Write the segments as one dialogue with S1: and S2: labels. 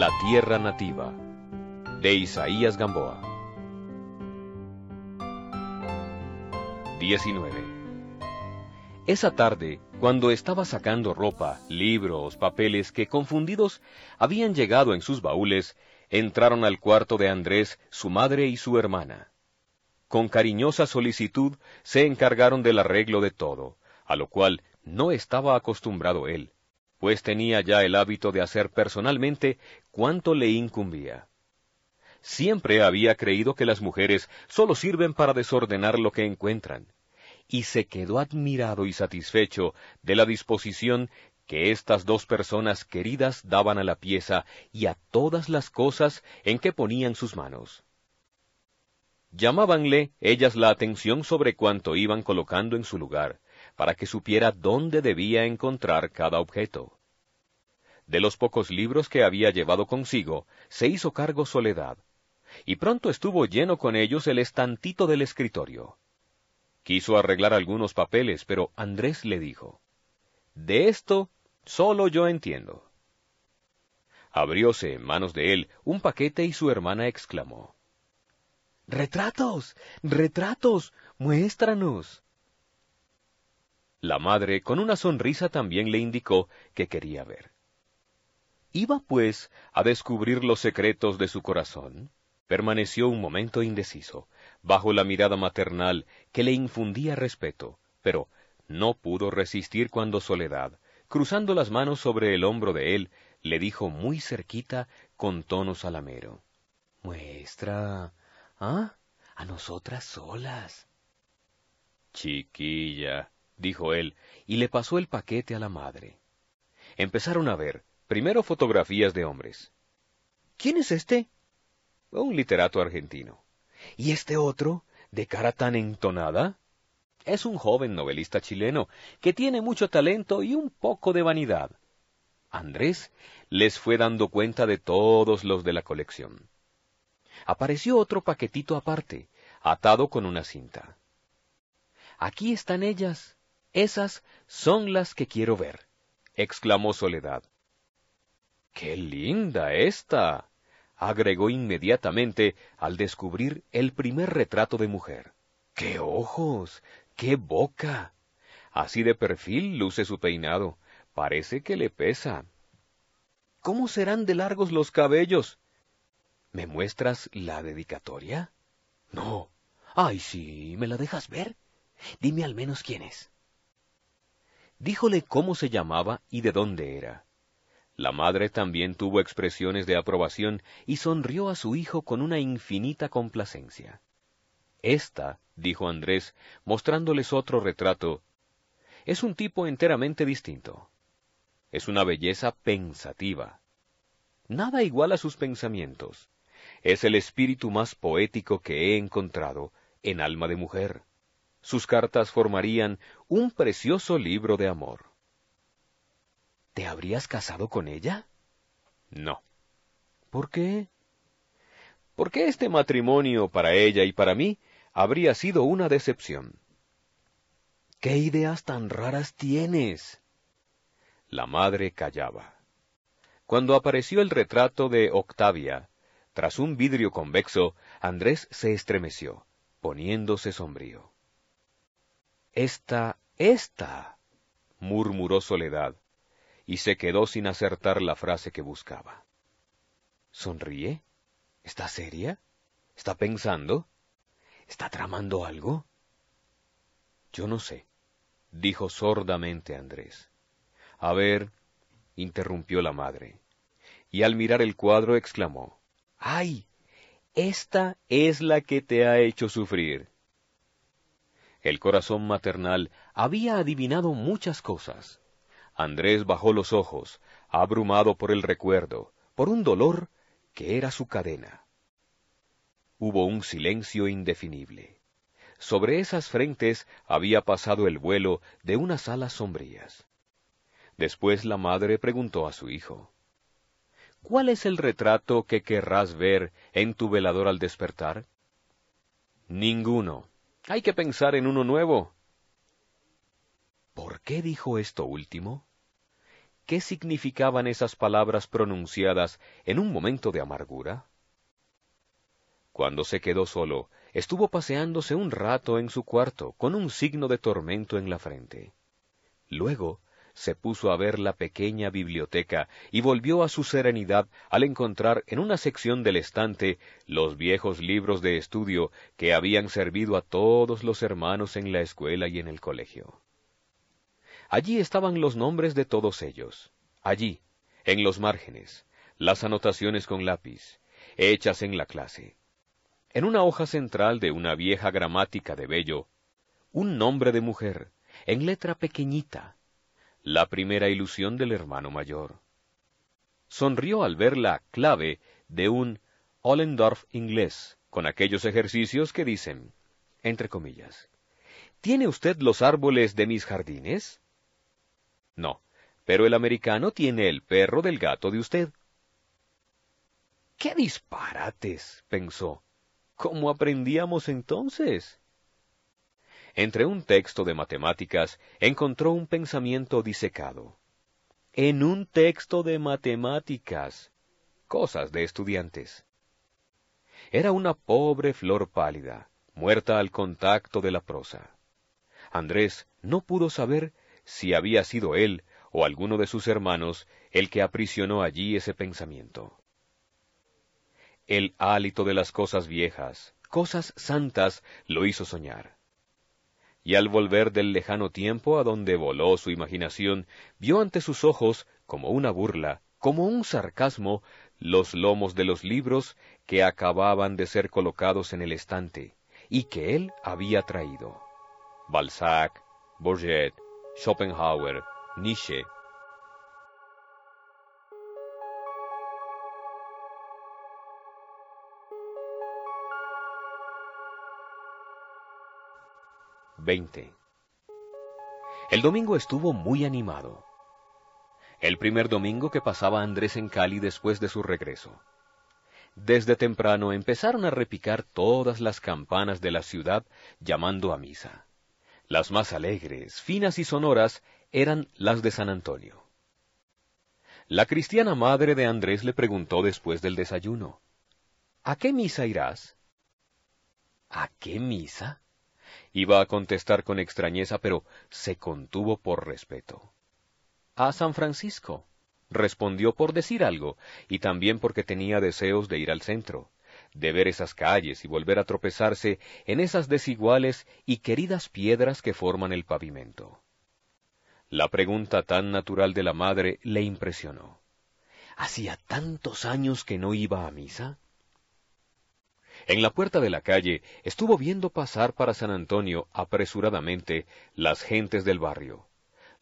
S1: La tierra nativa de Isaías Gamboa. 19 Esa tarde, cuando estaba sacando ropa, libros, papeles que confundidos habían llegado en sus baúles, entraron al cuarto de Andrés su madre y su hermana. Con cariñosa solicitud se encargaron del arreglo de todo, a lo cual no estaba acostumbrado él, pues tenía ya el hábito de hacer personalmente cuanto le incumbía. Siempre había creído que las mujeres solo sirven para desordenar lo que encuentran, y se quedó admirado y satisfecho de la disposición que estas dos personas queridas daban a la pieza y a todas las cosas en que ponían sus manos. Llamábanle ellas la atención sobre cuanto iban colocando en su lugar, para que supiera dónde debía encontrar cada objeto. De los pocos libros que había llevado consigo, se hizo cargo Soledad, y pronto estuvo lleno con ellos el estantito del escritorio. Quiso arreglar algunos papeles, pero Andrés le dijo, De esto solo yo entiendo. Abrióse en manos de él un paquete y su hermana exclamó, Retratos, retratos, muéstranos. La madre, con una sonrisa, también le indicó que quería ver. Iba, pues, a descubrir los secretos de su corazón. Permaneció un momento indeciso, bajo la mirada maternal que le infundía respeto, pero no pudo resistir cuando Soledad, cruzando las manos sobre el hombro de él, le dijo muy cerquita con tono salamero. Muestra, ¿Ah? A nosotras solas. Chiquilla, dijo él, y le pasó el paquete a la madre. Empezaron a ver, primero fotografías de hombres. ¿Quién es este? Un literato argentino. ¿Y este otro, de cara tan entonada? Es un joven novelista chileno, que tiene mucho talento y un poco de vanidad. Andrés les fue dando cuenta de todos los de la colección apareció otro paquetito aparte, atado con una cinta. Aquí están ellas. Esas son las que quiero ver, exclamó Soledad. ¡Qué linda esta! agregó inmediatamente al descubrir el primer retrato de mujer. ¡Qué ojos! ¡Qué boca! Así de perfil luce su peinado. Parece que le pesa. ¿Cómo serán de largos los cabellos? ¿Me muestras la dedicatoria? No. Ay, sí, ¿me la dejas ver? Dime al menos quién es. Díjole cómo se llamaba y de dónde era. La madre también tuvo expresiones de aprobación y sonrió a su hijo con una infinita complacencia. Esta, dijo Andrés, mostrándoles otro retrato, es un tipo enteramente distinto. Es una belleza pensativa. Nada igual a sus pensamientos es el espíritu más poético que he encontrado en alma de mujer. Sus cartas formarían un precioso libro de amor. ¿Te habrías casado con ella? No. ¿Por qué? Porque este matrimonio para ella y para mí habría sido una decepción. ¿Qué ideas tan raras tienes? La madre callaba. Cuando apareció el retrato de Octavia, tras un vidrio convexo, Andrés se estremeció, poniéndose sombrío. Esta, esta, murmuró Soledad, y se quedó sin acertar la frase que buscaba. ¿Sonríe? ¿Está seria? ¿Está pensando? ¿Está tramando algo? Yo no sé, dijo sordamente Andrés. A ver, interrumpió la madre, y al mirar el cuadro exclamó, ¡Ay! Esta es la que te ha hecho sufrir. El corazón maternal había adivinado muchas cosas. Andrés bajó los ojos, abrumado por el recuerdo, por un dolor que era su cadena. Hubo un silencio indefinible. Sobre esas frentes había pasado el vuelo de unas alas sombrías. Después la madre preguntó a su hijo, ¿Cuál es el retrato que querrás ver en tu velador al despertar? Ninguno. Hay que pensar en uno nuevo. ¿Por qué dijo esto último? qué significaban esas palabras pronunciadas en un momento de amargura? Cuando se quedó solo, estuvo paseándose un rato en su cuarto con un signo de tormento en la frente. Luego se puso a ver la pequeña biblioteca y volvió a su serenidad al encontrar en una sección del estante los viejos libros de estudio que habían servido a todos los hermanos en la escuela y en el colegio. Allí estaban los nombres de todos ellos. Allí, en los márgenes, las anotaciones con lápiz, hechas en la clase. En una hoja central de una vieja gramática de Bello, un nombre de mujer, en letra pequeñita, la primera ilusión del hermano mayor. Sonrió al ver la clave de un Ollendorf inglés, con aquellos ejercicios que dicen, entre comillas, ¿Tiene usted los árboles de mis jardines? No, pero el americano tiene el perro del gato de usted. ¡Qué disparates! pensó. ¿Cómo aprendíamos entonces? Entre un texto de matemáticas encontró un pensamiento disecado. En un texto de matemáticas. Cosas de estudiantes. Era una pobre flor pálida, muerta al contacto de la prosa. Andrés no pudo saber si había sido él o alguno de sus hermanos el que aprisionó allí ese pensamiento. El hálito de las cosas viejas, cosas santas, lo hizo soñar y al volver del lejano tiempo a donde voló su imaginación, vio ante sus ojos, como una burla, como un sarcasmo, los lomos de los libros que acababan de ser colocados en el estante, y que él había traído. Balzac, Bourget, Schopenhauer, Nietzsche, 20. El domingo estuvo muy animado. El primer domingo que pasaba Andrés en Cali después de su regreso. Desde temprano empezaron a repicar todas las campanas de la ciudad llamando a misa. Las más alegres, finas y sonoras eran las de San Antonio. La cristiana madre de Andrés le preguntó después del desayuno, ¿A qué misa irás? ¿A qué misa? Iba a contestar con extrañeza, pero se contuvo por respeto. A San Francisco, respondió por decir algo, y también porque tenía deseos de ir al centro, de ver esas calles y volver a tropezarse en esas desiguales y queridas piedras que forman el pavimento. La pregunta tan natural de la madre le impresionó. ¿Hacía tantos años que no iba a misa? En la puerta de la calle estuvo viendo pasar para San Antonio apresuradamente las gentes del barrio,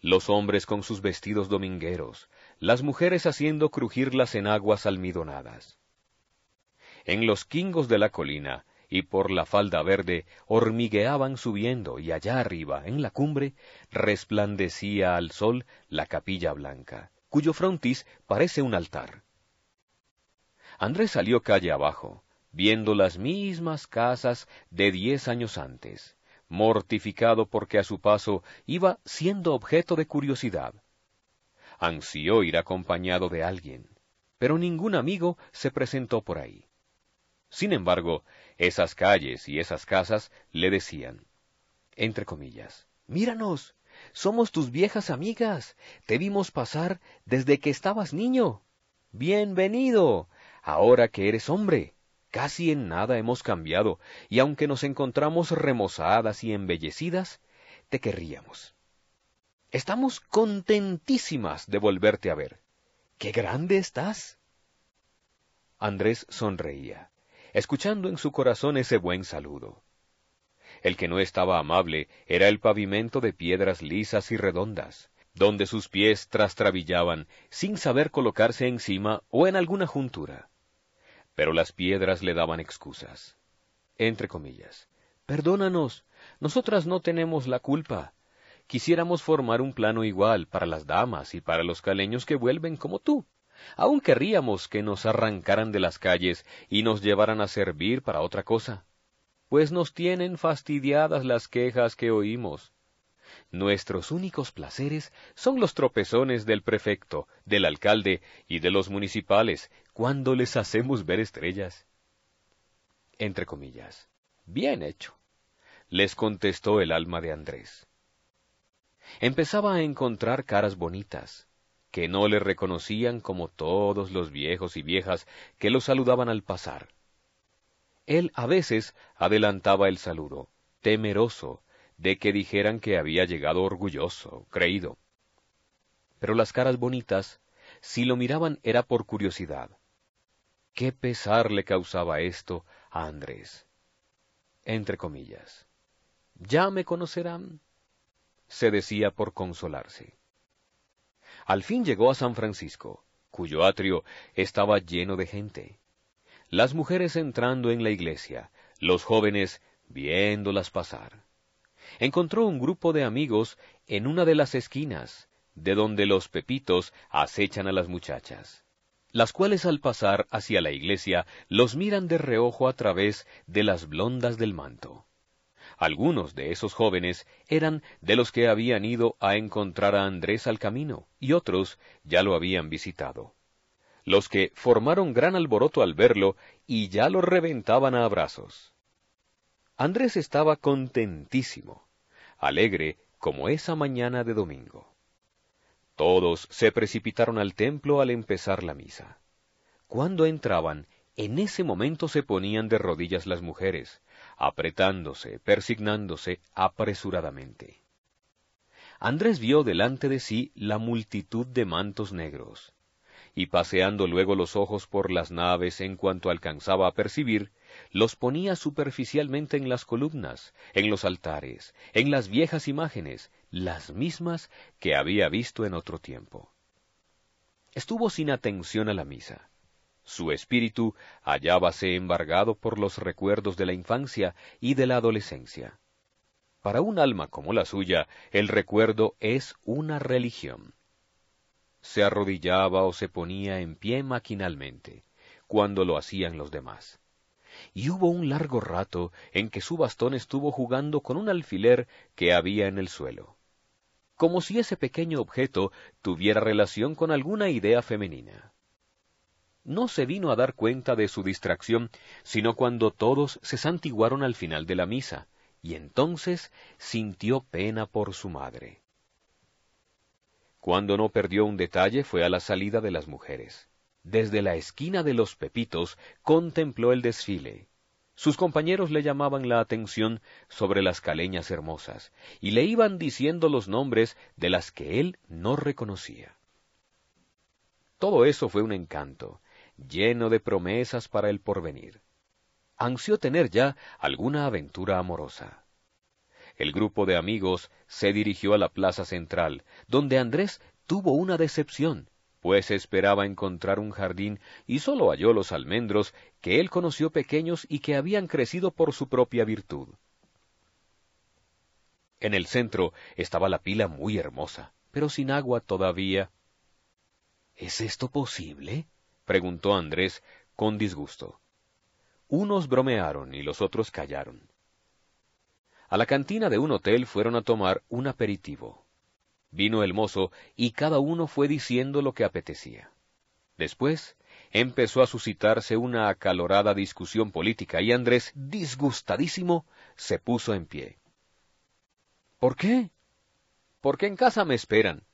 S1: los hombres con sus vestidos domingueros, las mujeres haciendo crujir las enaguas almidonadas. En los quingos de la colina y por la falda verde hormigueaban subiendo y allá arriba, en la cumbre, resplandecía al sol la capilla blanca, cuyo frontis parece un altar. Andrés salió calle abajo, viendo las mismas casas de diez años antes, mortificado porque a su paso iba siendo objeto de curiosidad. Ansió ir acompañado de alguien, pero ningún amigo se presentó por ahí. Sin embargo, esas calles y esas casas le decían, entre comillas, Míranos, somos tus viejas amigas, te vimos pasar desde que estabas niño. Bienvenido, ahora que eres hombre. Casi en nada hemos cambiado, y aunque nos encontramos remozadas y embellecidas, te querríamos. Estamos contentísimas de volverte a ver. ¡Qué grande estás! Andrés sonreía, escuchando en su corazón ese buen saludo. El que no estaba amable era el pavimento de piedras lisas y redondas, donde sus pies trastrabillaban sin saber colocarse encima o en alguna juntura pero las piedras le daban excusas. Entre comillas. Perdónanos, nosotras no tenemos la culpa. Quisiéramos formar un plano igual para las damas y para los caleños que vuelven como tú. Aún querríamos que nos arrancaran de las calles y nos llevaran a servir para otra cosa. Pues nos tienen fastidiadas las quejas que oímos. Nuestros únicos placeres son los tropezones del prefecto, del alcalde y de los municipales cuando les hacemos ver estrellas. Entre comillas. Bien hecho, les contestó el alma de Andrés. Empezaba a encontrar caras bonitas, que no le reconocían como todos los viejos y viejas que lo saludaban al pasar. Él a veces adelantaba el saludo, temeroso de que dijeran que había llegado orgulloso, creído. Pero las caras bonitas, si lo miraban era por curiosidad. Qué pesar le causaba esto a Andrés. Entre comillas. Ya me conocerán, se decía por consolarse. Al fin llegó a San Francisco, cuyo atrio estaba lleno de gente. Las mujeres entrando en la iglesia, los jóvenes viéndolas pasar. Encontró un grupo de amigos en una de las esquinas, de donde los pepitos acechan a las muchachas, las cuales al pasar hacia la iglesia los miran de reojo a través de las blondas del manto. Algunos de esos jóvenes eran de los que habían ido a encontrar a Andrés al camino, y otros ya lo habían visitado. Los que formaron gran alboroto al verlo y ya lo reventaban a abrazos. Andrés estaba contentísimo, alegre como esa mañana de domingo. Todos se precipitaron al templo al empezar la misa. Cuando entraban, en ese momento se ponían de rodillas las mujeres, apretándose, persignándose apresuradamente. Andrés vio delante de sí la multitud de mantos negros, y paseando luego los ojos por las naves en cuanto alcanzaba a percibir, los ponía superficialmente en las columnas, en los altares, en las viejas imágenes, las mismas que había visto en otro tiempo. Estuvo sin atención a la misa. Su espíritu hallábase embargado por los recuerdos de la infancia y de la adolescencia. Para un alma como la suya, el recuerdo es una religión se arrodillaba o se ponía en pie maquinalmente, cuando lo hacían los demás. Y hubo un largo rato en que su bastón estuvo jugando con un alfiler que había en el suelo, como si ese pequeño objeto tuviera relación con alguna idea femenina. No se vino a dar cuenta de su distracción, sino cuando todos se santiguaron al final de la misa, y entonces sintió pena por su madre. Cuando no perdió un detalle fue a la salida de las mujeres. Desde la esquina de los Pepitos contempló el desfile. Sus compañeros le llamaban la atención sobre las caleñas hermosas, y le iban diciendo los nombres de las que él no reconocía. Todo eso fue un encanto, lleno de promesas para el porvenir. Ansió tener ya alguna aventura amorosa el grupo de amigos se dirigió a la plaza central, donde Andrés tuvo una decepción, pues esperaba encontrar un jardín y sólo halló los almendros que él conoció pequeños y que habían crecido por su propia virtud. En el centro estaba la pila muy hermosa, pero sin agua todavía. ¿Es esto posible? preguntó Andrés con disgusto. Unos bromearon y los otros callaron. A la cantina de un hotel fueron a tomar un aperitivo. Vino el mozo y cada uno fue diciendo lo que apetecía. Después empezó a suscitarse una acalorada discusión política y Andrés, disgustadísimo, se puso en pie. ¿Por qué? Porque en casa me esperan.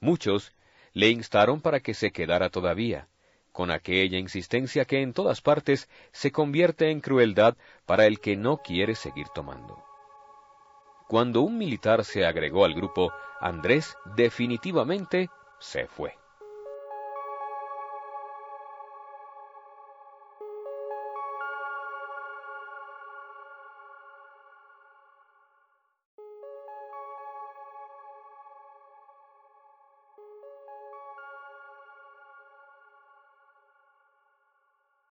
S1: Muchos le instaron para que se quedara todavía, con aquella insistencia que en todas partes se convierte en crueldad para el que no quiere seguir tomando. Cuando un militar se agregó al grupo, Andrés definitivamente se fue.